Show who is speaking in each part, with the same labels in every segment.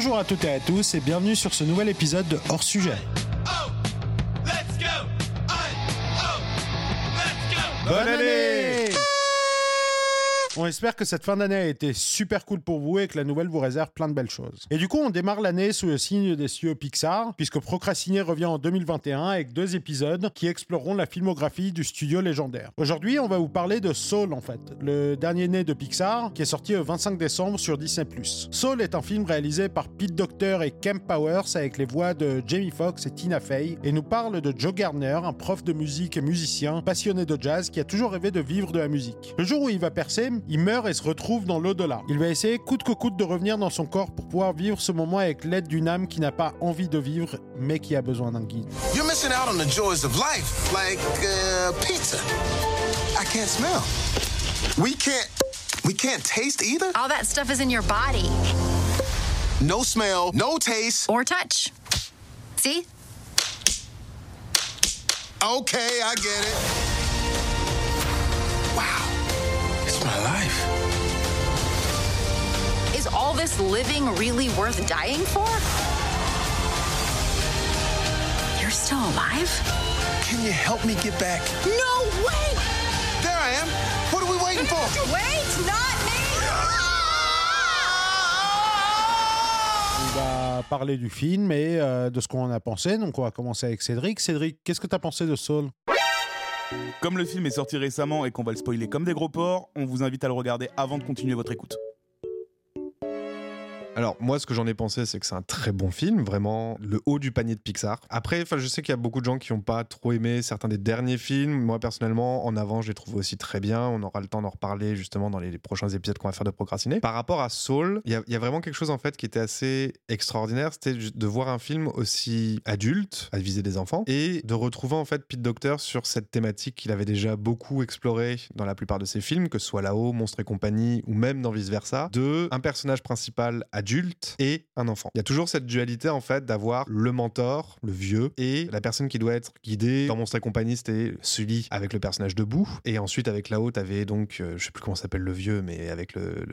Speaker 1: Bonjour à toutes et à tous et bienvenue sur ce nouvel épisode de Hors Sujet. Bonne année on espère que cette fin d'année a été super cool pour vous et que la nouvelle vous réserve plein de belles choses. Et du coup, on démarre l'année sous le signe des cieux Pixar, puisque Procrastiner revient en 2021 avec deux épisodes qui exploreront la filmographie du studio légendaire. Aujourd'hui, on va vous parler de Soul en fait, le dernier né de Pixar, qui est sorti le 25 décembre sur Disney+. Soul est un film réalisé par Pete Docter et Kemp Powers avec les voix de Jamie Foxx et Tina Fey, et nous parle de Joe Gardner, un prof de musique et musicien passionné de jazz qui a toujours rêvé de vivre de la musique. Le jour où il va percer, il meurt et se retrouve dans l'au-delà. Il va essayer coûte que coûte de revenir dans son corps pour pouvoir vivre ce moment avec l'aide d'une âme qui n'a pas envie de vivre, mais qui a besoin d'un guide.
Speaker 2: You're missing out on the joys of life, like uh, pizza. I can't smell. We can't. We can't taste either.
Speaker 3: All that stuff is in your body.
Speaker 2: No smell, no taste.
Speaker 3: Or touch. See?
Speaker 2: Okay, I get it.
Speaker 3: This living really worth dying for? You're still alive?
Speaker 2: Can you help me get back?
Speaker 3: No way!
Speaker 2: There I am. What are we waiting for?
Speaker 3: Wait, not me!
Speaker 1: On va parler du film et euh, de ce qu'on en a pensé. Donc, on va commencer avec Cédric. Cédric, qu'est-ce que tu as pensé de Soul
Speaker 4: comme le film est sorti récemment et qu'on va le spoiler comme des gros porcs, on vous invite à le regarder avant de continuer votre écoute.
Speaker 5: Alors moi, ce que j'en ai pensé, c'est que c'est un très bon film, vraiment le haut du panier de Pixar. Après, je sais qu'il y a beaucoup de gens qui n'ont pas trop aimé certains des derniers films. Moi, personnellement, en avant, je les trouve aussi très bien. On aura le temps d'en reparler justement dans les, prochains épisodes qu'on va faire de procrastiner. Par rapport à Soul, il y, a vraiment quelque chose en fait qui était assez extraordinaire, c'était de voir un film aussi adulte, à viser des enfants, et de retrouver en fait Pete Docter sur cette thématique qu'il avait déjà beaucoup explorée dans la plupart de ses films, que ce soit là-haut, Monstre et compagnie, ou même dans Vice Versa, de un personnage principal adulte adulte et un enfant. Il y a toujours cette dualité en fait d'avoir le mentor, le vieux, et la personne qui doit être guidée. Dans Monstre et compagnie, c'était Sully avec le personnage debout, et ensuite avec la haute, avait donc, euh, je sais plus comment s'appelle le vieux, mais avec le,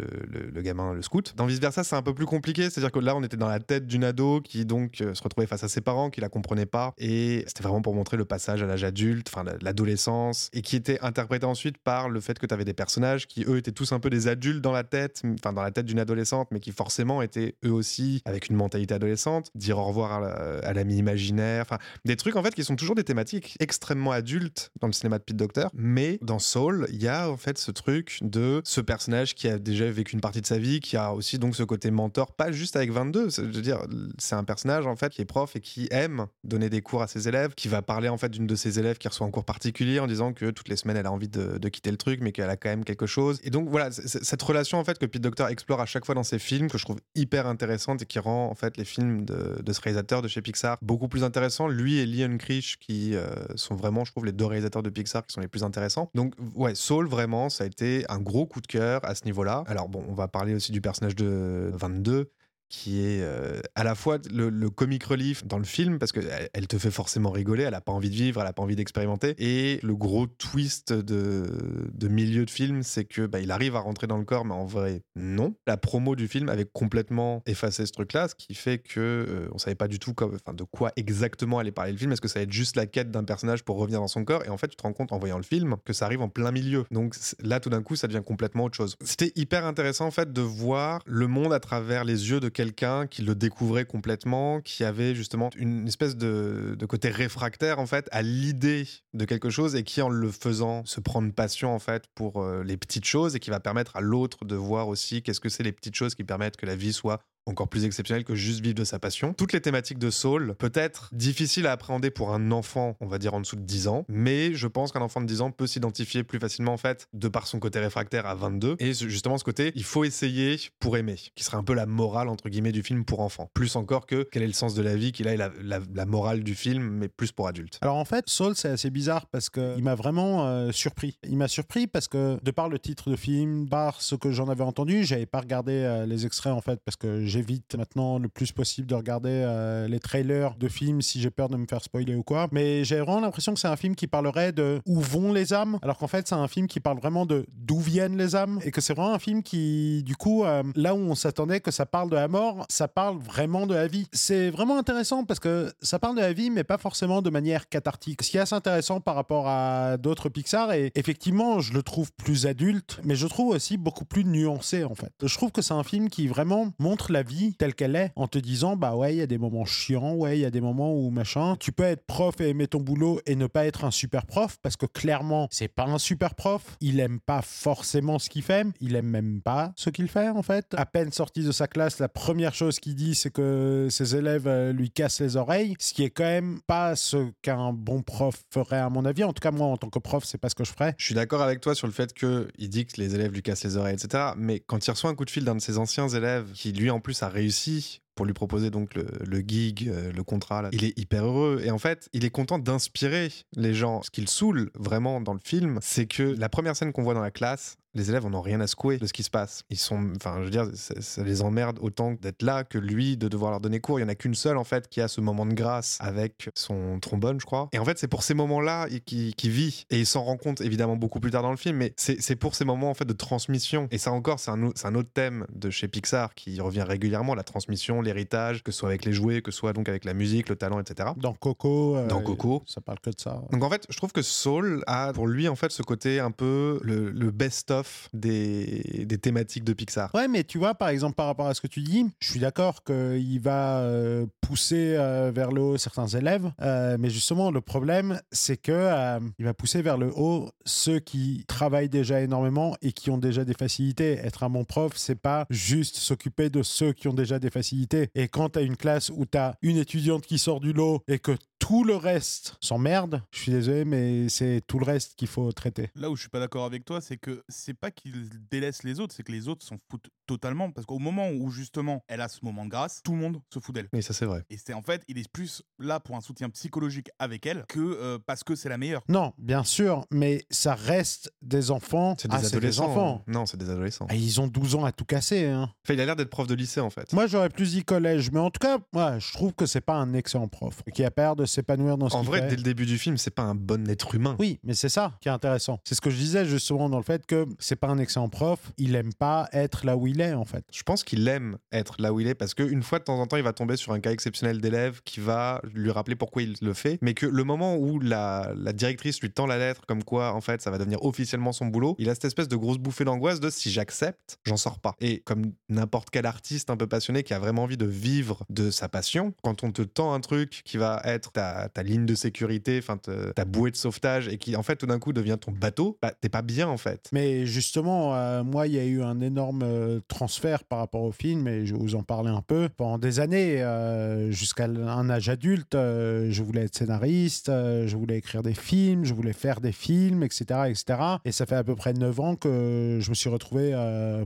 Speaker 5: le, gamin, le scout. Dans Vice Versa, c'est un peu plus compliqué, c'est-à-dire que là, on était dans la tête d'une ado qui donc euh, se retrouvait face à ses parents, qui la comprenaient pas, et c'était vraiment pour montrer le passage à l'âge adulte, enfin l'adolescence, et qui était interprété ensuite par le fait que tu avais des personnages qui eux étaient tous un peu des adultes dans la tête, enfin dans la tête d'une adolescente, mais qui forcément étaient eux aussi avec une mentalité adolescente, dire au revoir à l'ami imaginaire, enfin des trucs en fait qui sont toujours des thématiques extrêmement adultes dans le cinéma de Pete Docter, mais dans Soul, il y a en fait ce truc de ce personnage qui a déjà vécu une partie de sa vie, qui a aussi donc ce côté mentor, pas juste avec 22, je veux dire, c'est un personnage en fait qui est prof et qui aime donner des cours à ses élèves, qui va parler en fait d'une de ses élèves qui reçoit un cours particulier en disant que toutes les semaines elle a envie de, de quitter le truc, mais qu'elle a quand même quelque chose. Et donc voilà, cette relation en fait que Pete Docter explore à chaque fois dans ses films, que je trouve hyper intéressante et qui rend en fait les films de, ce réalisateur de chez Pixar beaucoup plus intéressants. Lui et Leon Krish qui euh, sont vraiment, je trouve, les deux réalisateurs de Pixar qui sont les plus intéressants. Donc ouais, Soul vraiment, ça a été un gros coup de cœur à ce niveau-là. Alors bon, on va parler aussi du personnage de 22 qui est euh, à la fois le, comic relief dans le film parce qu'elle elle te fait forcément rigoler, elle a pas envie de vivre, elle a pas envie d'expérimenter et le gros twist de, milieu de film c'est que bah, il arrive à rentrer dans le corps mais en vrai non. La promo du film avait complètement effacé ce truc-là, ce qui fait que euh, on savait pas du tout de quoi exactement allait parler le film. Est-ce que ça allait être juste la quête d'un personnage pour revenir dans son corps? Et en fait tu te rends compte en voyant le film que ça arrive en plein milieu. Donc là tout d'un coup ça devient complètement autre chose. C'était hyper intéressant en fait de voir le monde à travers les yeux de quelqu'un qui le découvrait complètement, qui avait justement une espèce de, côté réfractaire en fait à l'idée de quelque chose et qui en le faisant se prendre passion en fait pour euh, les petites choses et qui va permettre à l'autre de voir aussi qu'est-ce que c'est les petites choses qui permettent que la vie soit encore plus exceptionnel que juste vivre de sa passion. Toutes les thématiques de Soul peut être difficiles à appréhender pour un enfant, on va dire en dessous de 10 ans, mais je pense qu'un enfant de 10 ans peut s'identifier plus facilement en fait de par son côté réfractaire à 22 et justement ce côté il faut essayer pour aimer, qui serait un peu la morale entre guillemets du film pour enfants. Plus encore que quel est le sens de la vie, qu'il a la, la, morale du film, mais plus pour adultes.
Speaker 1: Alors en fait, Soul c'est assez bizarre parce que il m'a vraiment euh, surpris. Il m'a surpris parce que de par le titre de film, par ce que j'en avais entendu, j'avais pas regardé euh, les extraits en fait parce que j'évite maintenant le plus possible de regarder euh, les trailers de films si j'ai peur de me faire spoiler ou quoi. Mais j'ai vraiment l'impression que c'est un film qui parlerait de où vont les âmes, alors qu'en fait c'est un film qui parle vraiment de d'où viennent les âmes et que c'est vraiment un film qui, du coup, euh, là où on s'attendait que ça parle de la mort, ça parle vraiment de la vie. C'est vraiment intéressant parce que ça parle de la vie, mais pas forcément de manière cathartique. Ce qui est assez intéressant par rapport à d'autres Pixar et effectivement, je le trouve plus adulte, mais je trouve aussi beaucoup plus nuancé en fait. Je trouve que c'est un film qui vraiment montre la vie telle qu'elle est en te disant bah ouais, il y a des moments chiants, ouais, il y a des moments où machin, tu peux être prof et aimer ton boulot et ne pas être un super prof parce que clairement, c'est pas un super prof, il aime pas forcément ce qu'il fait, il aime même pas ce qu'il fait en fait. À peine sorti de sa classe, la première chose qu'il dit c'est que ses élèves euh, lui cassent les oreilles, ce qui est quand même pas ce qu'un bon prof ferait à mon avis. En tout cas, moi en tant que prof, c'est pas ce que je ferais.
Speaker 5: Je suis d'accord avec toi sur le fait qu'il dit que les élèves lui cassent les oreilles, etc. Mais quand il reçoit un coup de fil d'un de ses anciens élèves, qui lui en plus a réussi pour lui proposer donc le, gig, euh, le contrat, il est hyper heureux. Et en fait, il est content d'inspirer les gens. Ce qu'il saoule vraiment dans le film, c'est que la première scène qu'on voit dans la classe, les élèves en ont rien à secouer de ce qui se passe. Ils sont, enfin, je veux dire, ça, ça les emmerde autant d'être là que lui de devoir leur donner cours. Il y en a qu'une seule en fait qui a ce moment de grâce avec son trombone, je crois. Et en fait, c'est pour ces moments-là qu'il qui vit et il s'en rend compte évidemment beaucoup plus tard dans le film. Mais c'est pour ces moments en fait de transmission. Et ça encore, c'est un, autre thème de chez Pixar qui revient régulièrement la transmission, l'héritage, que ce soit avec les jouets, que ce soit donc avec la musique, le talent, etc.
Speaker 1: Dans Coco, euh,
Speaker 5: Dans Coco.
Speaker 1: ça parle que de ça.
Speaker 5: Donc en fait, je trouve que Soul a pour lui en fait ce côté un peu le, le best-of des, des thématiques de Pixar.
Speaker 1: Ouais, mais tu vois, par exemple, par rapport à ce que tu dis, je suis d'accord qu'il va euh, pousser euh, vers le haut certains élèves, euh, mais justement, le problème, c'est que euh, il va pousser vers le haut ceux qui travaillent déjà énormément et qui ont déjà des facilités. Être un bon prof, c'est pas juste s'occuper de ceux qui ont déjà des facilités. Et quand tu as une classe où tu as une étudiante qui sort du lot et que tout le reste s'emmerde, je suis désolé, mais c'est tout le reste qu'il faut traiter.
Speaker 4: Là où je suis pas d'accord avec toi, c'est que c'est pas qu'il délaisse les autres, c'est que les autres s'en foutent totalement. Parce qu'au moment où justement elle a ce moment de grâce, tout le monde se fout d'elle.
Speaker 5: Mais ça c'est vrai.
Speaker 4: Et c'est en fait, il est plus là pour un soutien psychologique avec elle que euh, parce que c'est la meilleure.
Speaker 1: Non, bien sûr, mais ça reste des enfants.
Speaker 5: C'est des
Speaker 1: Ah,
Speaker 5: adolescents.
Speaker 1: enfants.
Speaker 5: Non, c'est des adolescents.
Speaker 1: Ah, ils ont 12 ans à tout casser. Hein.
Speaker 5: Enfin, il a l'air d'être prof de lycée en fait.
Speaker 1: Moi, j'aurais plus dit collège, mais en tout cas, ouais, je trouve que c'est pas un excellent prof qui a peur de s'épanouir dans ce
Speaker 5: En vrai,
Speaker 1: fait.
Speaker 5: dès le début du film, c'est pas un bon être humain.
Speaker 1: Oui, mais c'est ça qui est intéressant. C'est ce que je disais justement dans le fait que c'est pas un excellent prof. Il aime pas être là où il est en fait.
Speaker 5: Je pense qu'il aime être là où il est parce qu'une fois de temps en temps, il va tomber sur un cas exceptionnel d'élève qui va lui rappeler pourquoi il le fait. Mais que le moment où la, la directrice lui tend la lettre, comme quoi en fait ça va devenir officiellement son boulot, il a cette espèce de grosse bouffée d'angoisse de si j'accepte, j'en sors pas. Et comme n'importe quel artiste un peu passionné qui a vraiment envie de vivre de sa passion, quand on te tend un truc qui va être ta, ta ligne de sécurité, enfin ta bouée de sauvetage et qui en fait tout d'un coup devient ton bateau, bah t'es pas bien en fait.
Speaker 1: Mais justement, euh, moi, il y a eu un énorme euh, transfert par rapport au film, et je vais vous en parler un peu. Pendant des années, euh, jusqu'à un âge adulte, je voulais être scénariste, je voulais écrire des films, je voulais faire des films, etc., etc. Et ça fait à peu près 9 ans que je me suis retrouvé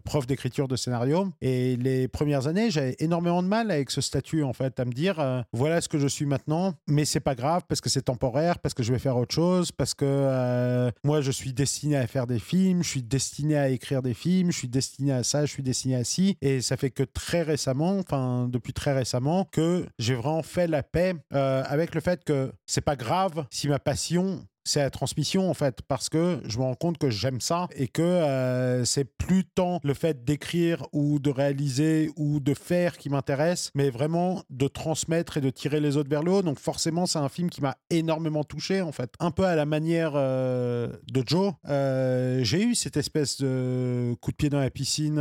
Speaker 1: prof d'écriture de scénario. Et les premières années, j'avais énormément de mal avec ce statut, en fait, à me dire, voilà ce que je suis maintenant, mais c'est pas grave parce que c'est temporaire, parce que je vais faire autre chose, parce que moi, je suis destiné à faire des films, je suis destiné à écrire des films, je suis destiné à ça, je suis destiné à ci. Et ça fait que très récemment, enfin, depuis très récemment, que j'ai vraiment fait la paix euh, avec le fait que c'est pas grave si ma passion c'est la transmission en fait parce que je me rends compte que j'aime ça et que euh, c'est plus tant le fait d'écrire ou de réaliser ou de faire qui m'intéresse mais vraiment de transmettre et de tirer les autres vers le haut. Donc forcément c'est un film qui m'a énormément touché en fait. Un peu à la manière euh, de Joe. Euh, j'ai eu cette espèce de coup de pied dans la piscine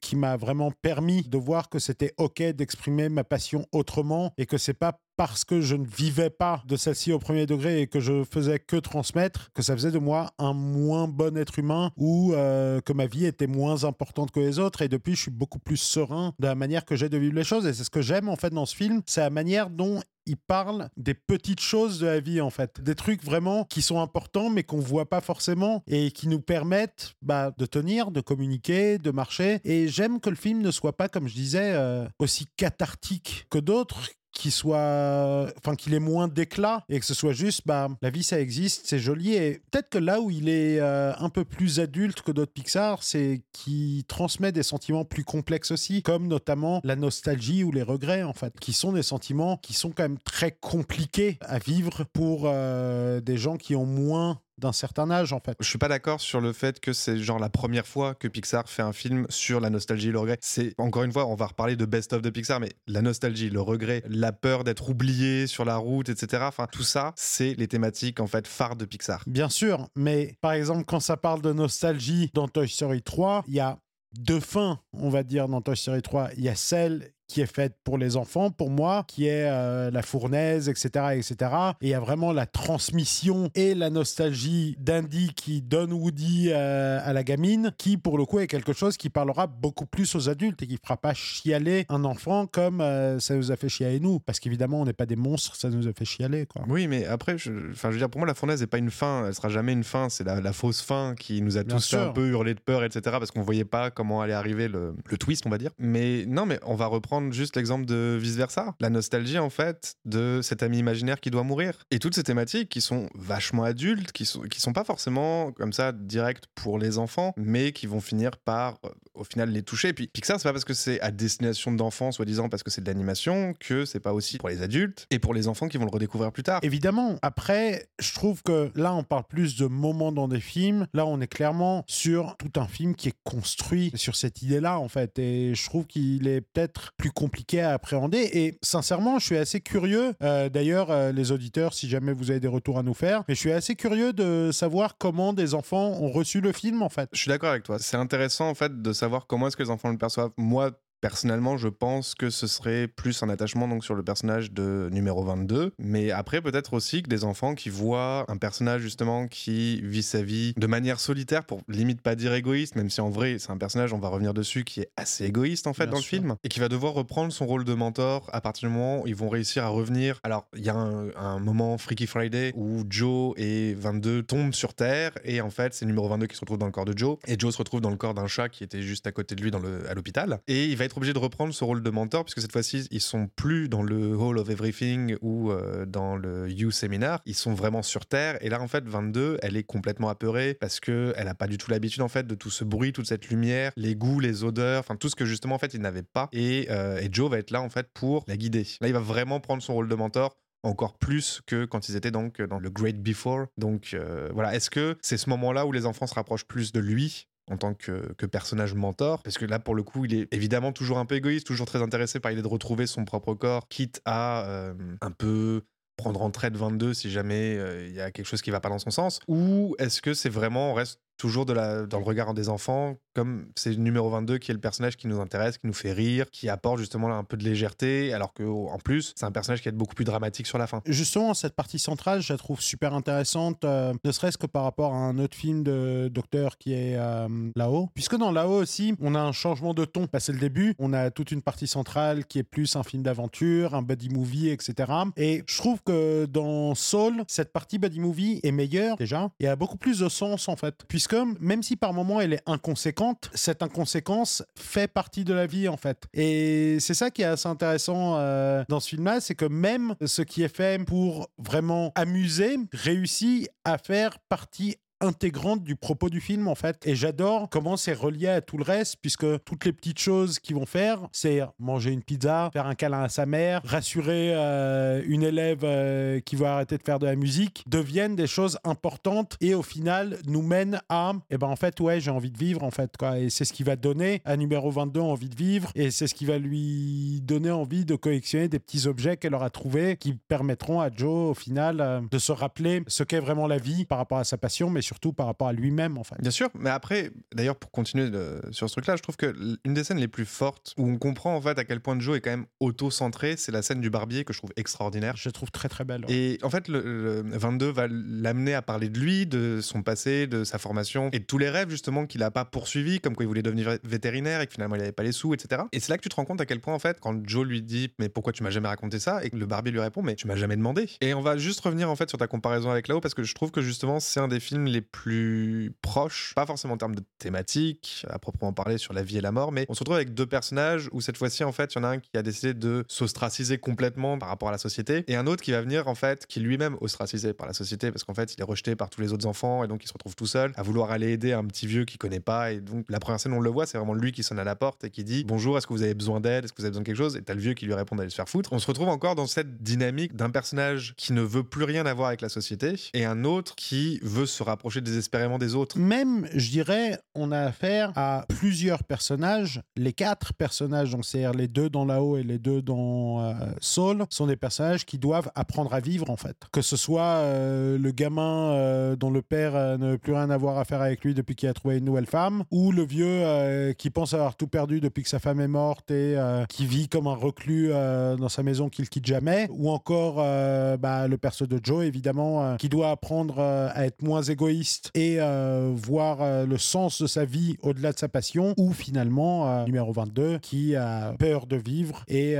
Speaker 1: qui m'a vraiment permis de voir que c'était ok d'exprimer ma passion autrement et que c'est pas parce que je ne vivais pas de celle-ci au premier degré et que je faisais que transmettre, que ça faisait de moi un moins bon être humain ou euh, que ma vie était moins importante que les autres. Et depuis, je suis beaucoup plus serein de la manière que j'ai de vivre les choses. Et c'est ce que j'aime en fait dans ce film, c'est la manière dont il parle des petites choses de la vie en fait, des trucs vraiment qui sont importants mais qu'on voit pas forcément et qui nous permettent bah, de tenir, de communiquer, de marcher. Et j'aime que le film ne soit pas, comme je disais, euh, aussi cathartique que d'autres qu'il soit, enfin qu'il ait moins d'éclat et que ce soit juste, bah la vie ça existe, c'est joli. Et peut-être que là où il est euh, un peu plus adulte que d'autres Pixar, c'est qu'il transmet des sentiments plus complexes aussi, comme notamment la nostalgie ou les regrets en fait, qui sont des sentiments qui sont quand même très compliqués à vivre pour euh, des gens qui ont moins d'un certain âge en fait.
Speaker 5: Je suis pas d'accord sur le fait que c'est genre la première fois que Pixar fait un film sur la nostalgie et le regret. C'est encore une fois, on va reparler de best of de Pixar, mais la nostalgie, le regret, la peur d'être oublié sur la route, etc. Enfin, tout ça, c'est les thématiques en fait phares de Pixar.
Speaker 1: Bien sûr, mais par exemple quand ça parle de nostalgie dans Toy Story 3, il y a deux fins, on va dire, dans Toy Story 3. Il y a celle qui est faite pour les enfants, pour moi, qui est euh, la fournaise, etc., etc. Et il y a vraiment la transmission et la nostalgie d'Andy qui donne Woody euh, à la gamine, qui pour le coup est quelque chose qui parlera beaucoup plus aux adultes et qui fera pas chialer un enfant comme euh, ça nous a fait chialer nous, parce qu'évidemment on n'est pas des monstres, ça nous a fait chialer quoi.
Speaker 5: Oui, mais après, je, enfin, je veux dire, pour moi, la fournaise n'est pas une fin, elle sera jamais une fin, c'est la, la fausse fin qui nous a
Speaker 1: Bien
Speaker 5: tous fait un peu hurler de peur, etc., parce qu'on voyait pas comment allait arriver le, le twist, on va dire. Mais non, mais on va reprendre juste l'exemple de vice-versa. La nostalgie, en fait, de cet ami imaginaire qui doit mourir. Et toutes ces thématiques qui sont vachement adultes, qui sont, qui sont pas forcément comme ça directes pour les enfants, mais qui vont finir par, euh, au final, les toucher. Et puis Pixar, c'est pas parce que c'est à destination d'enfants, soi-disant parce que c'est de l'animation, que c'est pas aussi pour les adultes et pour les enfants qui vont le redécouvrir plus tard.
Speaker 1: Évidemment, après, je trouve que là, on parle plus de moments dans des films. Là, on est clairement sur tout un film qui est construit sur cette idée-là, en fait. Et je trouve qu'il est peut-être plus compliqué à appréhender. Et sincèrement, je suis assez curieux. euh, D'ailleurs, euh, les auditeurs, si jamais vous avez des retours à nous faire, mais je suis assez curieux de savoir comment des enfants ont reçu le film, en fait.
Speaker 5: Je suis d'accord avec toi. C'est intéressant en fait de savoir comment est-ce que les enfants le perçoivent. Moi, personnellement, je pense que ce serait plus un attachement donc sur le personnage de numéro 22. Mais après, peut-être aussi que des enfants qui voient un personnage justement qui vit sa vie de manière solitaire, pour limite pas dire égoïste, même si en vrai c'est un personnage, on va revenir dessus, qui est assez égoïste en fait
Speaker 1: Bien
Speaker 5: dans
Speaker 1: sûr.
Speaker 5: le film, et qui va devoir reprendre son rôle de mentor à partir du moment où ils vont réussir à revenir. Alors, il y a un, un moment Freaky Friday où Joe et 22 tombent sur Terre, et en fait, c'est numéro 22 qui se retrouve dans le corps de Joe, et Joe se retrouve dans le corps d'un chat qui était juste à côté de lui dans le, à l'hôpital. Et il va être obligé de reprendre ce rôle de mentor, puisque cette fois-ci, ils sont plus dans le Hall of Everything ou euh, dans le You Seminar, ils sont vraiment sur Terre. Et là, en fait, 22, elle est complètement apeurée parce que elle a pas du tout l'habitude, en fait, de tout ce bruit, toute cette lumière, les goûts, les odeurs, enfin, tout ce que justement, en fait, il n'avait pas. Et, euh, et Joe va être là, en fait, pour la guider. Là, il va vraiment prendre son rôle de mentor encore plus que quand ils étaient donc dans le Great Before. Donc euh, voilà, est-ce que c'est ce moment-là où les enfants se rapprochent plus de lui en tant que, personnage mentor Parce que là, pour le coup, il est évidemment toujours un peu égoïste, toujours très intéressé par l'idée de retrouver son propre corps, quitte à euh, un peu prendre en traite 22 si jamais euh, il y a quelque chose qui va pas dans son sens. Ou est-ce que c'est vraiment, on reste toujours dans le regard des enfants, comme c'est le numéro 22 qui est le personnage qui nous intéresse, qui nous fait rire, qui apporte justement là, un peu de légèreté, alors que en plus, c'est un personnage qui est beaucoup plus dramatique sur la fin.
Speaker 1: Justement, cette partie centrale, je la trouve super intéressante, euh, ne serait-ce que par rapport à un autre film de Docteur qui est euh, là-haut. Puisque dans là-haut aussi, on a un changement de ton. Bah, c'est le début, on a toute une partie centrale qui est plus un film d'aventure, un buddy movie, etc. Et je trouve que dans Soul, cette partie buddy movie est meilleure déjà et a beaucoup plus de sens en fait. Puisque même si par moments elle est inconséquente, cette inconséquence fait partie de la vie en fait. Et c'est ça qui est assez intéressant euh, dans ce film-là, c'est que même ce qui est fait pour vraiment amuser réussit à faire partie intégrante du propos du film en fait. Et j'adore comment c'est relié à tout le reste puisque toutes les petites choses qu'ils vont faire c'est manger une pizza faire un câlin à sa mère rassurer euh, une élève euh, qui va arrêter de faire de la musique deviennent des choses importantes et au final nous mènent à et ben en fait ouais j'ai envie de vivre en fait quoi. Et c'est ce qui va donner à numéro 22 envie de vivre et c'est ce qui va lui donner envie de collectionner des petits objets qu'elle aura trouvés qui permettront à Joe au final euh, de se rappeler ce qu'est vraiment la vie par rapport à sa passion mais surtout par rapport à lui-même en fait.
Speaker 5: Bien sûr, mais après, d'ailleurs, pour continuer de- sur ce truc-là, je trouve que une des scènes les plus fortes où on comprend en fait à quel point Joe est quand même auto-centré, c'est la scène du barbier que je trouve extraordinaire.
Speaker 1: Je trouve très très belle. ouais.
Speaker 5: Et en fait, le, le 22 va l'amener à parler de lui, de son passé, de sa formation et de tous les rêves justement qu'il a pas poursuivis, comme quoi il voulait devenir vétérinaire et que finalement il avait pas les sous, etc. Et c'est là que tu te rends compte à quel point en fait, quand Joe lui dit mais pourquoi tu m'as jamais raconté ça? et que le barbier lui répond mais tu m'as jamais demandé. Et on va juste revenir en fait sur ta comparaison avec là-haut parce que je trouve que justement c'est un des films les plus proches, pas forcément en termes de thématique, à proprement parler sur la vie et la mort, mais on se retrouve avec deux personnages où cette fois-ci, en fait, il y en a un qui a décidé de s'ostraciser complètement par rapport à la société, et un autre qui va venir, en fait, qui lui-même ostracisé par la société, parce qu'en fait, il est rejeté par tous les autres enfants, et donc il se retrouve tout seul, à vouloir aller aider un petit vieux qu'il connaît pas, et donc la première scène, on le voit, c'est vraiment lui qui sonne à la porte et qui dit Bonjour, est-ce que vous avez besoin d'aide? Est-ce que vous avez besoin de quelque chose? Et t'as le vieux qui lui répond d'aller se faire foutre. On se retrouve encore dans cette dynamique d'un personnage qui ne veut plus rien avoir avec la société, et un autre qui veut se rapprocher désespérément des autres.
Speaker 1: Même, je dirais, on a affaire à plusieurs personnages. Les quatre personnages, donc c'est-à-dire les deux dans là-haut et les deux dans euh, Soul, sont des personnages qui doivent apprendre à vivre en fait. Que ce soit euh, le gamin euh, dont le père ne veut plus rien avoir à faire avec lui depuis qu'il a trouvé une nouvelle femme, ou le vieux euh, qui pense avoir tout perdu depuis que sa femme est morte et qui vit comme un reclus dans sa maison qu'il quitte jamais, ou encore bah, le perso de Joe évidemment qui doit apprendre à être moins égoïste et euh, voir euh, le sens de sa vie au-delà de sa passion, ou finalement euh, numéro 22 qui a peur de vivre et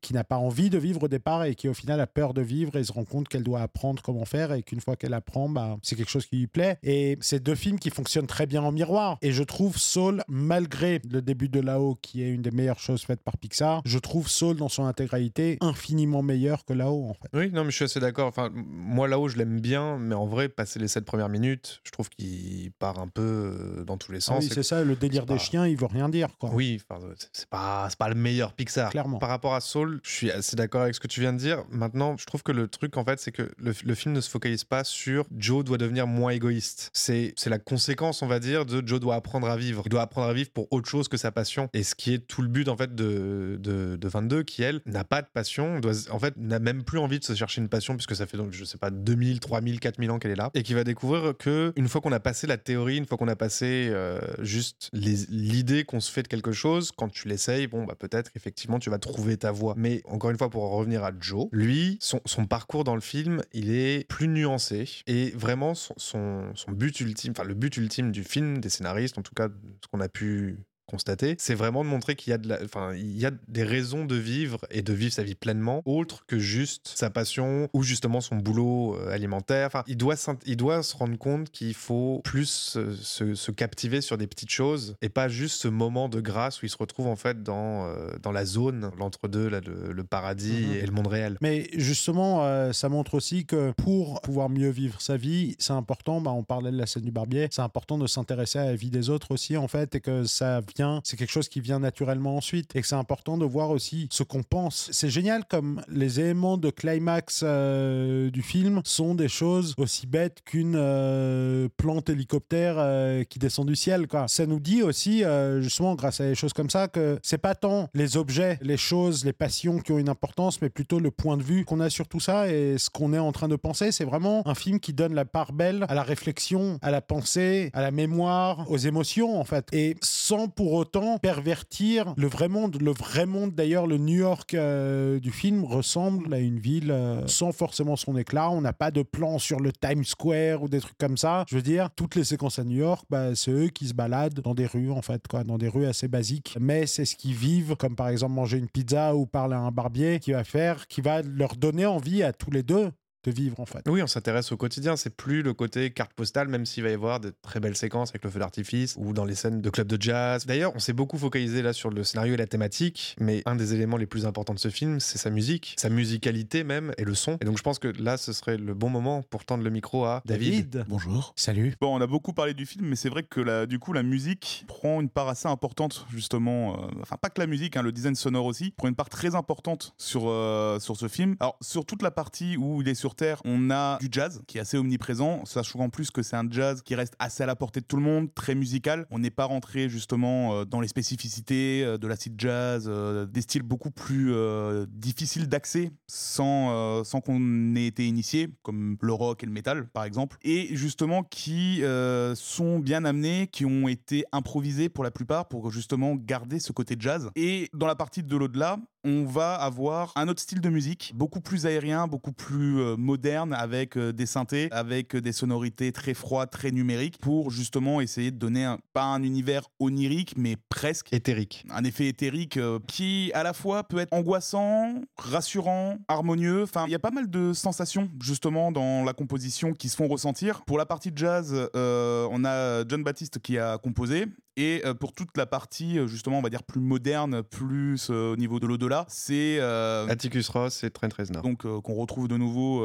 Speaker 1: qui n'a pas envie de vivre au départ et qui au final a peur de vivre et se rend compte qu'elle doit apprendre comment faire et qu'une fois qu'elle apprend, bah, c'est quelque chose qui lui plaît. Et c'est deux films qui fonctionnent très bien en miroir. Et je trouve Soul, malgré le début de là-haut qui est une des meilleures choses faites par Pixar, je trouve Soul dans son intégralité infiniment meilleur que là-haut en fait.
Speaker 5: Oui, non, mais je suis assez d'accord. Enfin, moi, là-haut, je l'aime bien, mais en vrai, les sept premières minutes, je trouve qu'il part un peu euh, dans tous les
Speaker 1: Ah
Speaker 5: sens.
Speaker 1: oui,
Speaker 5: Et-
Speaker 1: c'est ça, le délire des
Speaker 5: pas-
Speaker 1: chiens, il veut rien dire quoi.
Speaker 5: Oui, enfin, c'est- pas, pas le meilleur Pixar.
Speaker 1: Clairement.
Speaker 5: Par rapport à Soul, je suis assez d'accord avec ce que tu viens de dire. Maintenant, je trouve que le truc, en fait, c'est que le, le film ne se focalise pas sur Joe doit devenir moins égoïste. C'est c'est la conséquence, on va dire, de Joe doit apprendre à vivre. Il doit apprendre à vivre pour autre chose que sa passion. Et ce qui est tout le but, en fait, de, de, de 22, qui, elle, n'a pas de passion, doit, en fait, n'a même plus envie de se chercher une passion, puisque ça fait donc, je sais pas, 2000, 3000, 4000 ans qu'elle est là. Et qui va découvrir que, une fois qu'on a passé la théorie, une fois qu'on a passé euh, juste l'idée qu'on se fait de quelque chose, quand tu l'essayes, bon, bah peut-être effectivement tu vas trouver ta voie. Mais encore une fois, pour en revenir à Joe, lui, son, parcours dans le film, il est plus nuancé et vraiment son, son but ultime, enfin le but ultime du film, des scénaristes, en tout cas ce qu'on a pu constater, c'est vraiment de montrer qu'il y a de la, enfin, il y a des raisons de vivre et de vivre sa vie pleinement, autre que juste sa passion ou justement son boulot euh, alimentaire. Enfin, il doit, il doit se rendre compte qu'il faut plus se, se- se captiver sur des petites choses et pas juste ce moment de grâce où il se retrouve en fait dans, euh, dans la zone, l'entre-deux, le, le paradis
Speaker 1: Mhm.
Speaker 5: et le monde réel.
Speaker 1: Mais justement, euh, ça montre aussi que pour pouvoir mieux vivre sa vie, c'est important, bah, on parlait de la scène du barbier, c'est important de s'intéresser à la vie des autres aussi, en fait, et que ça c'est quelque chose qui vient naturellement ensuite, et que c'est important de voir aussi ce qu'on pense. C'est génial comme les éléments de climax euh, du film sont des choses aussi bêtes qu'une euh, plante hélicoptère euh, qui descend du ciel, quoi. Ça nous dit aussi, justement, grâce à des choses comme ça, que c'est pas tant les objets, les choses, les passions qui ont une importance, mais plutôt le point de vue qu'on a sur tout ça et ce qu'on est en train de penser. C'est vraiment un film qui donne la part belle à la réflexion, à la pensée, à la mémoire, aux émotions, en fait. Et sans pour autant pervertir le vrai monde. Le vrai monde, d'ailleurs, le New York euh, du film ressemble à une ville euh, sans forcément son éclat. On n'a pas de plan sur le Times Square ou des trucs comme ça. Je veux dire, toutes les séquences à New York, bah, c'est eux qui se baladent dans des rues, en fait, quoi, dans des rues assez basiques. Mais c'est ce qu'ils vivent, comme par exemple manger une pizza ou parler à un barbier, qui va faire, qui va leur donner envie à tous les deux de vivre, en fait.
Speaker 5: Oui, on s'intéresse au quotidien. C'est plus le côté carte postale, même s'il va y avoir de très belles séquences avec le feu d'artifice ou dans les scènes de club de jazz. D'ailleurs, on s'est beaucoup focalisé là sur le scénario et la thématique, mais un des éléments les plus importants de ce film, c'est sa musique, sa musicalité même et le son. Et donc, je pense que là, ce serait le bon moment pour tendre le micro à David.
Speaker 4: Bonjour.
Speaker 1: Salut.
Speaker 4: Bon, on a beaucoup parlé du film, mais c'est vrai que la, du coup, la musique prend une part assez importante, justement. euh, enfin, pas que la musique, hein, le design sonore aussi, prend une part très importante sur, euh, sur ce film. Alors, sur toute la partie où il est sur On a du jazz qui est assez omniprésent, sachant en plus que c'est un jazz qui reste assez à la portée de tout le monde, très musical. On n'est pas rentré justement euh, dans les spécificités euh, de l'acid jazz, euh, des styles beaucoup plus difficiles d'accès sans, sans qu'on ait été initié, comme le rock et le métal par exemple, et justement qui sont bien amenés, qui ont été improvisés pour la plupart pour justement garder ce côté jazz. Et dans la partie de l'au-delà, on va avoir un autre style de musique, beaucoup plus aérien, beaucoup plus moderne avec euh, des synthés, avec des sonorités très froides, très numériques, pour justement essayer de donner un, pas un univers onirique, mais presque
Speaker 5: Éthérique.
Speaker 4: un effet éthérique euh, qui à la fois peut être angoissant, rassurant, harmonieux. Enfin, il y a pas mal de sensations justement dans la composition qui se font ressentir. Pour la partie jazz, euh, on a John Baptiste qui a composé. Et euh, pour toute la partie euh, justement, on va dire plus moderne, plus euh, au niveau de l'au-delà, c'est
Speaker 5: Atticus Ross et Trent Reznor.
Speaker 4: donc qu'on retrouve de nouveau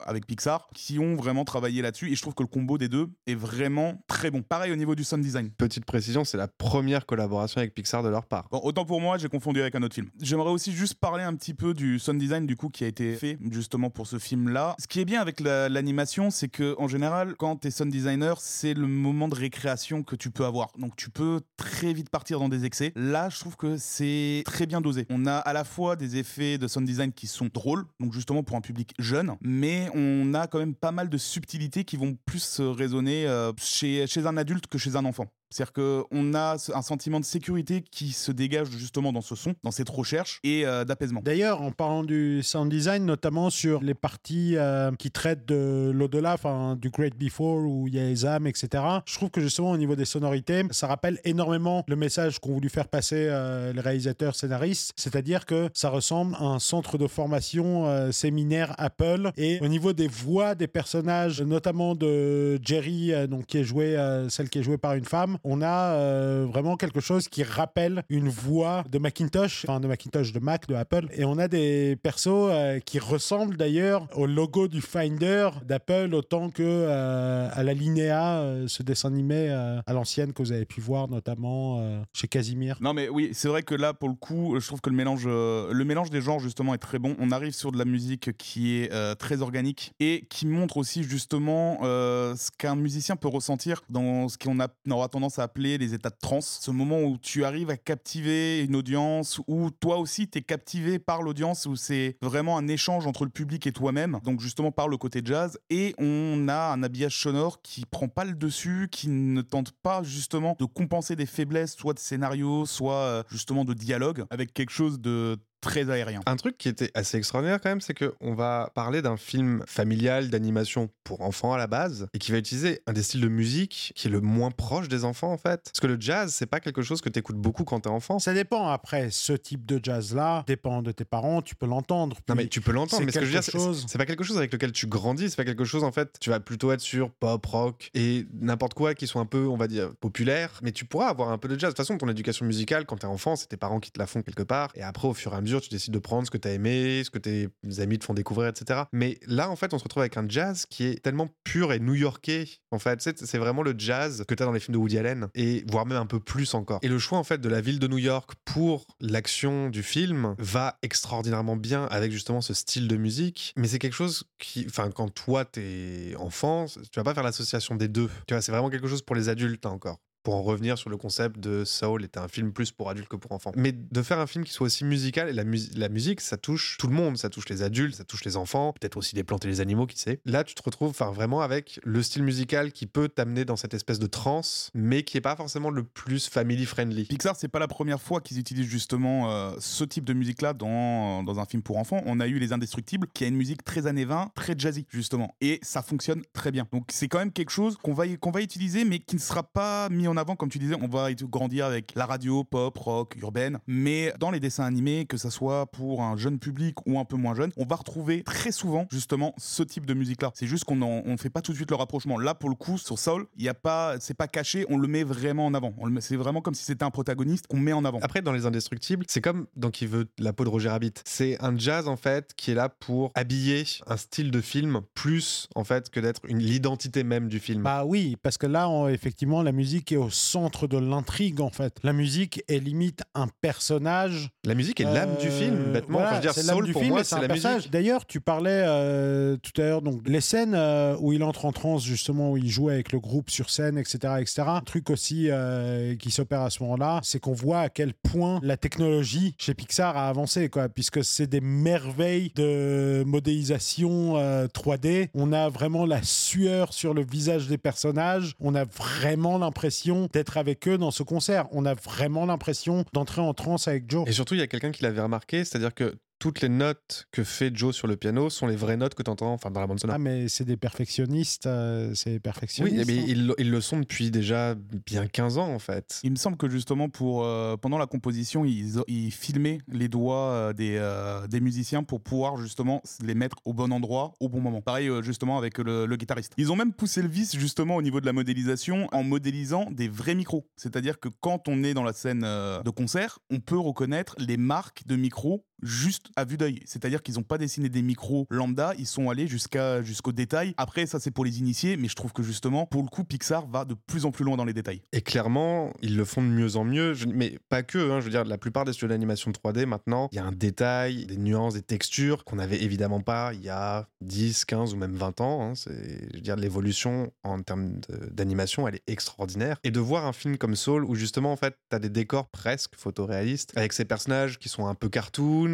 Speaker 4: avec Pixar, qui ont vraiment travaillé là-dessus. Et je trouve que le combo des deux est vraiment très bon. Pareil au niveau du sound design.
Speaker 5: Petite précision, c'est la première collaboration avec Pixar de leur part.
Speaker 4: Bon, autant pour moi, j'ai confondu avec un autre film. J'aimerais aussi juste parler un petit peu du sound design du coup qui a été fait justement pour ce film-là. Ce qui est bien avec la- l'animation, c'est que en général, quand t'es sound designer, c'est le moment de récréation que tu peux avoir. Donc tu peux très vite partir dans des excès. Là, je trouve que c'est très bien dosé. On a à la fois des effets de sound design qui sont drôles, donc justement pour un public jeune, mais on a quand même pas mal de subtilités qui vont plus euh, résonner euh, chez, chez un adulte que chez un enfant. C'est-à-dire qu'on a un sentiment de sécurité qui se dégage justement dans ce son, dans cette recherche et euh, d'apaisement.
Speaker 1: D'ailleurs, en parlant du sound design, notamment sur les parties euh, qui traitent de l'au-delà, enfin du Great Before où il y a les âmes, etc. Je trouve que justement au niveau des sonorités, ça rappelle énormément le message qu'ont voulu faire passer euh, les réalisateurs scénaristes, c'est-à-dire que ça ressemble à un centre de formation euh, séminaire Apple. Et au niveau des voix des personnages, notamment de Jerry, euh, donc qui est jouée, euh, celle qui est jouée par une femme, on a euh, vraiment quelque chose qui rappelle une voix de Macintosh, enfin de Macintosh, de Mac, de Apple. Et on a des persos euh, qui ressemblent d'ailleurs au logo du Finder d'Apple autant que euh, à la Linéa, ce dessin animé à l'ancienne que vous avez pu voir notamment chez Casimir.
Speaker 4: Non mais oui, c'est vrai que là pour le coup, je trouve que le mélange, le mélange des genres justement est très bon. On arrive sur de la musique qui est très organique et qui montre aussi justement ce qu'un musicien peut ressentir dans ce qu'on a aura tendance à appeler les états de transe. Ce moment où tu arrives à captiver une audience, où toi aussi t'es captivé par l'audience, où c'est vraiment un échange entre le public et toi-même. Donc justement par le côté jazz et on a un habillage sonore qui prend pas le dessus, qui ne tente pas justement de compenser des faiblesses, soit de scénario, soit euh, justement de dialogue, avec quelque chose de très aérien.
Speaker 5: Un truc qui était assez extraordinaire quand même, c'est qu'on va parler d'un film familial d'animation pour enfants à la base et qui va utiliser un des styles de musique qui est le moins proche des enfants en fait. Parce que le jazz, c'est pas quelque chose que t'écoutes beaucoup quand t'es enfant.
Speaker 1: Ça dépend après, ce type de jazz-là dépend de tes parents, tu peux l'entendre.
Speaker 5: Non mais tu peux l'entendre, mais ce que je veux dire,
Speaker 1: chose-
Speaker 5: c'est pas quelque chose avec lequel tu grandis, c'est pas quelque chose en fait, tu vas plutôt être sur pop, rock et n'importe quoi qui sont un peu, on va dire, populaires, mais tu pourras avoir un peu de jazz. De toute façon, ton éducation musicale, quand t'es enfant, c'est tes parents qui te la font quelque part, et après, au fur et à mesure, tu décides de prendre ce que t'as aimé, ce que tes amis te font découvrir, etc. Mais là, en fait, on se retrouve avec un jazz qui est tellement pur et new-yorkais, en fait. C'est vraiment le jazz que t'as dans les films de Woody Allen, et voire même un peu plus encore. Et le choix, en fait, de la ville de New York pour l'action du film va extraordinairement bien avec justement ce style de musique. Mais c'est quelque chose qui, enfin, quand toi t'es enfant, tu vas pas faire l'association des deux. Tu vois, c'est vraiment quelque chose pour les adultes hein, encore. Pour en revenir sur le concept de Soul était un film plus pour adultes que pour enfants. Mais de faire un film qui soit aussi musical, et la, mus- la musique, ça touche tout le monde. Ça touche les adultes, ça touche les enfants, peut-être aussi les plantes et les animaux, qui sait. Là, tu te retrouves enfin, vraiment avec le style musical qui peut t'amener dans cette espèce de transe, mais qui est pas forcément le plus family-friendly.
Speaker 4: Pixar, c'est pas la première fois qu'ils utilisent justement euh, ce type de musique-là dans, dans un film pour enfants. On a eu Les Indestructibles, qui a une musique très années 20, très jazzy, justement. Et ça fonctionne très bien. Donc c'est quand même quelque chose qu'on va, qu'on va utiliser, mais qui ne sera pas mis en avant, comme tu disais. On va grandir avec la radio, pop, rock, urbaine. Mais dans les dessins animés, que ça soit pour un jeune public ou un peu moins jeune, on va retrouver très souvent, justement, ce type de musique-là. C'est juste qu'on ne fait pas tout de suite le rapprochement. Là, pour le coup, sur Soul, il y a pas, c'est pas caché, on le met vraiment en avant. On le met- C'est vraiment comme si c'était un protagoniste qu'on met en avant.
Speaker 5: Après, dans Les Indestructibles, c'est comme dans Qui veut la peau de Roger Rabbit. C'est un jazz, en fait, qui est là pour habiller un style de film plus, en fait, que d'être une l'identité même du film.
Speaker 1: Bah oui, parce que là, on- effectivement, la musique est au centre de l'intrigue, en fait. La musique est limite un personnage.
Speaker 5: la musique est l'âme du
Speaker 1: Euh,
Speaker 5: film, bêtement.
Speaker 1: voilà,
Speaker 5: Enfin, je veux dire,
Speaker 1: c'est l'âme
Speaker 5: Soul,
Speaker 1: du
Speaker 5: pour
Speaker 1: film
Speaker 5: moi, c'est la
Speaker 1: personnage.
Speaker 5: musique.
Speaker 1: D'ailleurs, tu parlais euh, tout à l'heure, donc les scènes euh, où il entre en transe, justement, où il joue avec le groupe sur scène, etc., etc. Un truc aussi euh, qui s'opère à ce moment-là, c'est qu'on voit à quel point la technologie chez Pixar a avancé, quoi, puisque c'est des merveilles de modélisation euh, 3D. On a vraiment la sueur sur le visage des personnages. On a vraiment l'impression d'être avec eux dans ce concert. On a vraiment l'impression d'entrer en transe avec Joe.
Speaker 5: Et surtout, il y a quelqu'un qui l'avait remarqué, c'est-à-dire que toutes les notes que fait Joe sur le piano sont les vraies notes que tu entends enfin, dans la bande sonore.
Speaker 1: Ah, mais c'est des perfectionnistes, euh, c'est des
Speaker 5: oui,
Speaker 1: perfectionnistes.
Speaker 5: mais
Speaker 1: hein.
Speaker 5: ils, le- ils le sont depuis déjà bien 15 ans en fait.
Speaker 4: Il me semble que justement pour euh, pendant la composition, ils, ils filmaient les doigts euh, des, euh, des musiciens pour pouvoir justement les mettre au bon endroit au bon moment. Pareil justement avec le, le guitariste. Ils ont même poussé le vice justement au niveau de la modélisation en modélisant des vrais micros. C'est-à-dire que quand on est dans la scène de concert, on peut reconnaître les marques de micros juste à vue d'œil. C'est-à-dire qu'ils n'ont pas dessiné des micros lambda, ils sont allés jusqu'à jusqu'au détail. Après, ça c'est pour les initiés, mais je trouve que justement, pour le coup, Pixar va de plus en plus loin dans les détails.
Speaker 5: Et clairement, ils le font de mieux en mieux. Mais pas que, hein, je veux dire, la plupart des studios d'animation 3D, maintenant, il y a un détail, des nuances, des textures qu'on n'avait évidemment pas il y a 10, 15 ou même 20 ans. hein. Je veux dire, l'évolution en termes d'animation, elle est extraordinaire. Et de voir un film comme Soul, où justement, en fait, tu as des décors presque photoréalistes, avec ces personnages qui sont un peu cartoon,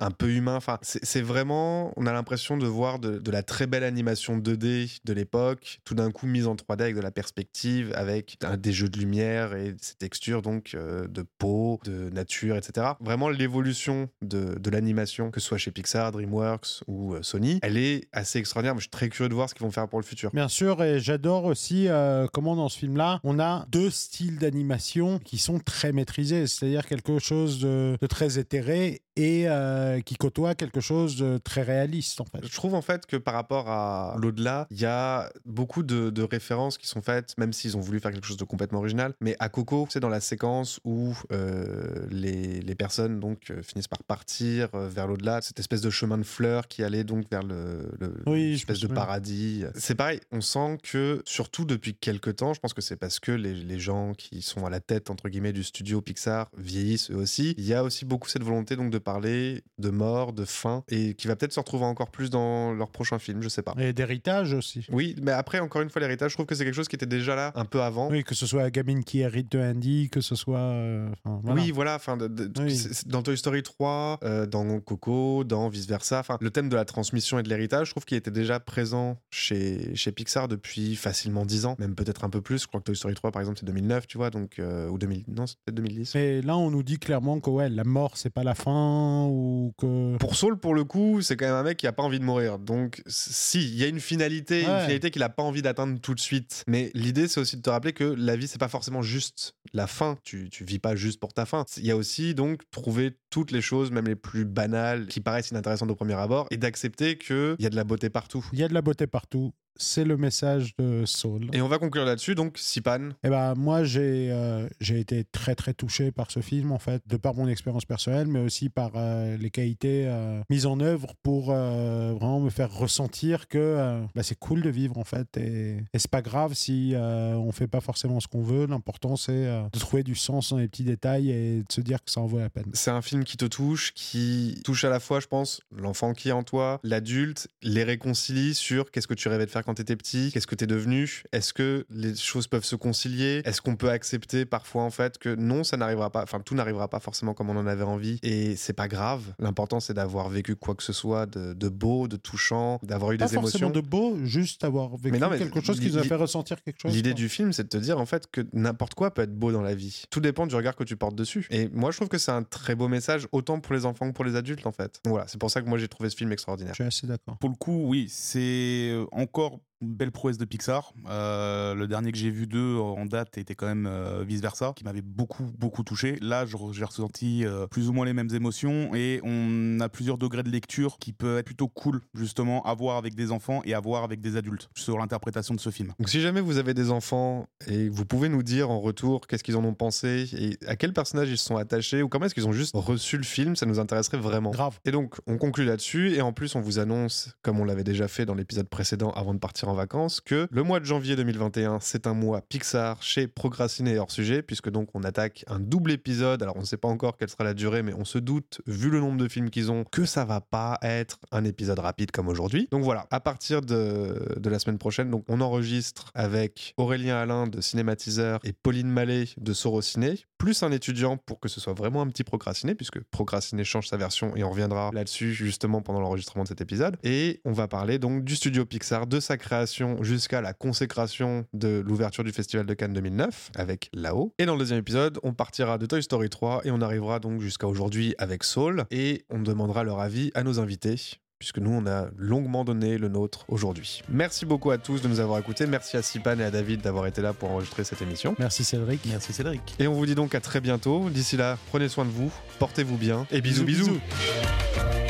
Speaker 5: un peu humains. Enfin, c'est vraiment, on a l'impression de voir de, la très belle animation 2D de l'époque, tout d'un coup mise en 3D avec de la perspective, avec des jeux de lumière et ces textures donc euh, de peau, de nature, etc. Vraiment l'évolution de, l'animation, que ce soit chez Pixar, DreamWorks ou euh, Sony, elle est assez extraordinaire. Je suis très curieux de voir ce qu'ils vont faire pour le futur.
Speaker 1: Bien sûr, et j'adore aussi euh, comment dans ce film-là, on a deux styles d'animation qui sont très maîtrisés, c'est-à-dire quelque chose de, de très éthéré et euh, qui côtoie quelque chose de très réaliste en fait.
Speaker 5: Je trouve en fait que par rapport à l'au-delà, il y a beaucoup de, de références qui sont faites, même s'ils ont voulu faire quelque chose de complètement original. Mais à Coco, c'est dans la séquence où euh, les, les personnes donc euh, finissent par partir vers l'au-delà, cette espèce de chemin de fleurs qui allait donc vers le,
Speaker 1: Oui,
Speaker 5: l'espèce de paradis. C'est pareil, on sent que surtout depuis quelques temps, je pense que c'est parce que les, les gens qui sont à la tête entre guillemets du studio Pixar vieillissent eux aussi. Il y a aussi beaucoup cette volonté donc de parler de mort, de fin, et qui va peut-être se retrouver encore plus dans leur prochain film, je sais pas.
Speaker 1: Et d'héritage aussi.
Speaker 5: Oui, mais après, encore une fois, l'héritage, je trouve que c'est quelque chose qui était déjà là un peu avant.
Speaker 1: Oui, que ce soit la gamine qui hérite de Andy, que ce soit. euh, voilà.
Speaker 5: Oui, voilà. Enfin,
Speaker 1: Oui.
Speaker 5: dans Toy Story 3, euh, dans Coco, dans vice versa. Enfin, le thème de la transmission et de l'héritage, je trouve qu'il était déjà présent chez, chez Pixar depuis facilement 10 ans, même peut-être un peu plus. Je crois que Toy Story 3, par exemple, c'est 2009, tu vois, donc euh, ou 2000, non, c'est peut-être 2010.
Speaker 1: Mais là, on nous dit clairement que ouais, la mort, c'est pas la fin ou que.
Speaker 5: Pour Saul, pour le coup, c'est quand même un mec qui a pas envie de mourir. Donc, si, il y a une finalité, une finalité qu'il a pas envie d'atteindre tout de suite. Mais l'idée, c'est aussi de te rappeler que la vie, c'est pas forcément juste la fin. Tu, tu vis pas juste pour ta fin. Il y a aussi donc trouver toutes les choses, même les plus banales, qui paraissent inintéressantes au premier abord, et d'accepter qu'il y a de la beauté partout.
Speaker 1: Il y a de la beauté partout. C'est le message de Saul.
Speaker 5: Et on va conclure là-dessus. Donc, Sipan,
Speaker 1: Eh ben, moi, j'ai euh, j'ai été très, très touché par ce film, en fait, de par mon expérience personnelle, mais aussi par euh, les qualités euh, mises en œuvre pour vraiment me faire ressentir que bah, c'est cool de vivre, en fait. Et, et c'est pas grave si on fait pas forcément ce qu'on veut. L'important, c'est de trouver du sens dans les petits détails et de se dire que ça en vaut la peine.
Speaker 5: c'est un film qui te touche, qui touche à la fois, je pense, l'enfant qui est en toi, l'adulte, les réconcilie sur qu'est-ce que tu rêvais de faire quand t'étais petit, qu'est-ce que t'es devenu, est-ce que les choses peuvent se concilier, est-ce qu'on peut accepter parfois en fait que non, ça n'arrivera pas, enfin tout n'arrivera pas forcément comme on en avait envie et c'est pas grave? L'important c'est d'avoir vécu quoi que ce soit de, de beau, de touchant, d'avoir eu
Speaker 1: Pas
Speaker 5: des
Speaker 1: forcément
Speaker 5: émotions.
Speaker 1: de beau, juste avoir vécu
Speaker 5: Mais non, mais
Speaker 1: quelque chose qui nous a fait ressentir quelque chose.
Speaker 5: L'idée du film, c'est de te dire en fait que n'importe quoi peut être beau dans la vie. Tout dépend du regard que tu portes dessus. Et moi, je trouve que c'est un très beau message, autant pour les enfants que pour les adultes, en fait. Donc voilà, c'est pour ça que moi j'ai trouvé ce film extraordinaire.
Speaker 1: Je suis assez d'accord.
Speaker 4: Pour le coup, oui, c'est euh, encore une belle prouesse de Pixar. Euh, le dernier que j'ai vu d'eux en date était quand même euh, vice versa, qui m'avait beaucoup beaucoup touché. Là, je- j'ai ressenti euh, plus ou moins les mêmes émotions et on a plusieurs degrés de lecture qui peuvent être plutôt cool justement à voir avec des enfants et à voir avec des adultes sur l'interprétation de ce film.
Speaker 5: Donc si jamais vous avez des enfants et vous pouvez nous dire en retour qu'est-ce qu'ils en ont pensé et à quel personnage ils se sont attachés ou comment est-ce qu'ils ont juste reçu le film, ça nous intéresserait vraiment.
Speaker 1: Grave.
Speaker 5: Et donc, on conclut là-dessus, et en plus, on vous annonce, comme on l'avait déjà fait dans l'épisode précédent avant de partir vacances, que le mois de janvier 2021, c'est un mois Pixar chez Procrastiner hors sujet, puisque donc on attaque un double épisode. Alors, on ne sait pas encore quelle sera la durée, mais on se doute, vu le nombre de films qu'ils ont, que ça va pas être un épisode rapide comme aujourd'hui. Donc voilà, à partir de, de la semaine prochaine, donc on enregistre avec Aurélien Alain de Cinématiseur et Pauline Mallet de Sorociné, plus un étudiant pour que ce soit vraiment un petit procrastiné, puisque procrastiner change sa version et on reviendra là-dessus justement pendant l'enregistrement de cet épisode. Et on va parler donc du studio Pixar, de sa création création jusqu'à la consécration de l'ouverture du Festival de Cannes 2009 avec Là-haut. Et dans le deuxième épisode, on partira de Toy Story 3 et on arrivera donc jusqu'à aujourd'hui avec Soul et on demandera leur avis à nos invités puisque nous, on a longuement donné le nôtre aujourd'hui. Merci beaucoup à tous de nous avoir écoutés. Merci à Sipan et à David d'avoir été là pour enregistrer cette émission.
Speaker 1: Merci Cédric.
Speaker 4: Merci Cédric.
Speaker 5: Et on vous dit donc à très bientôt. D'ici là, prenez soin de vous, portez-vous bien et bisous bisous.
Speaker 1: bisous.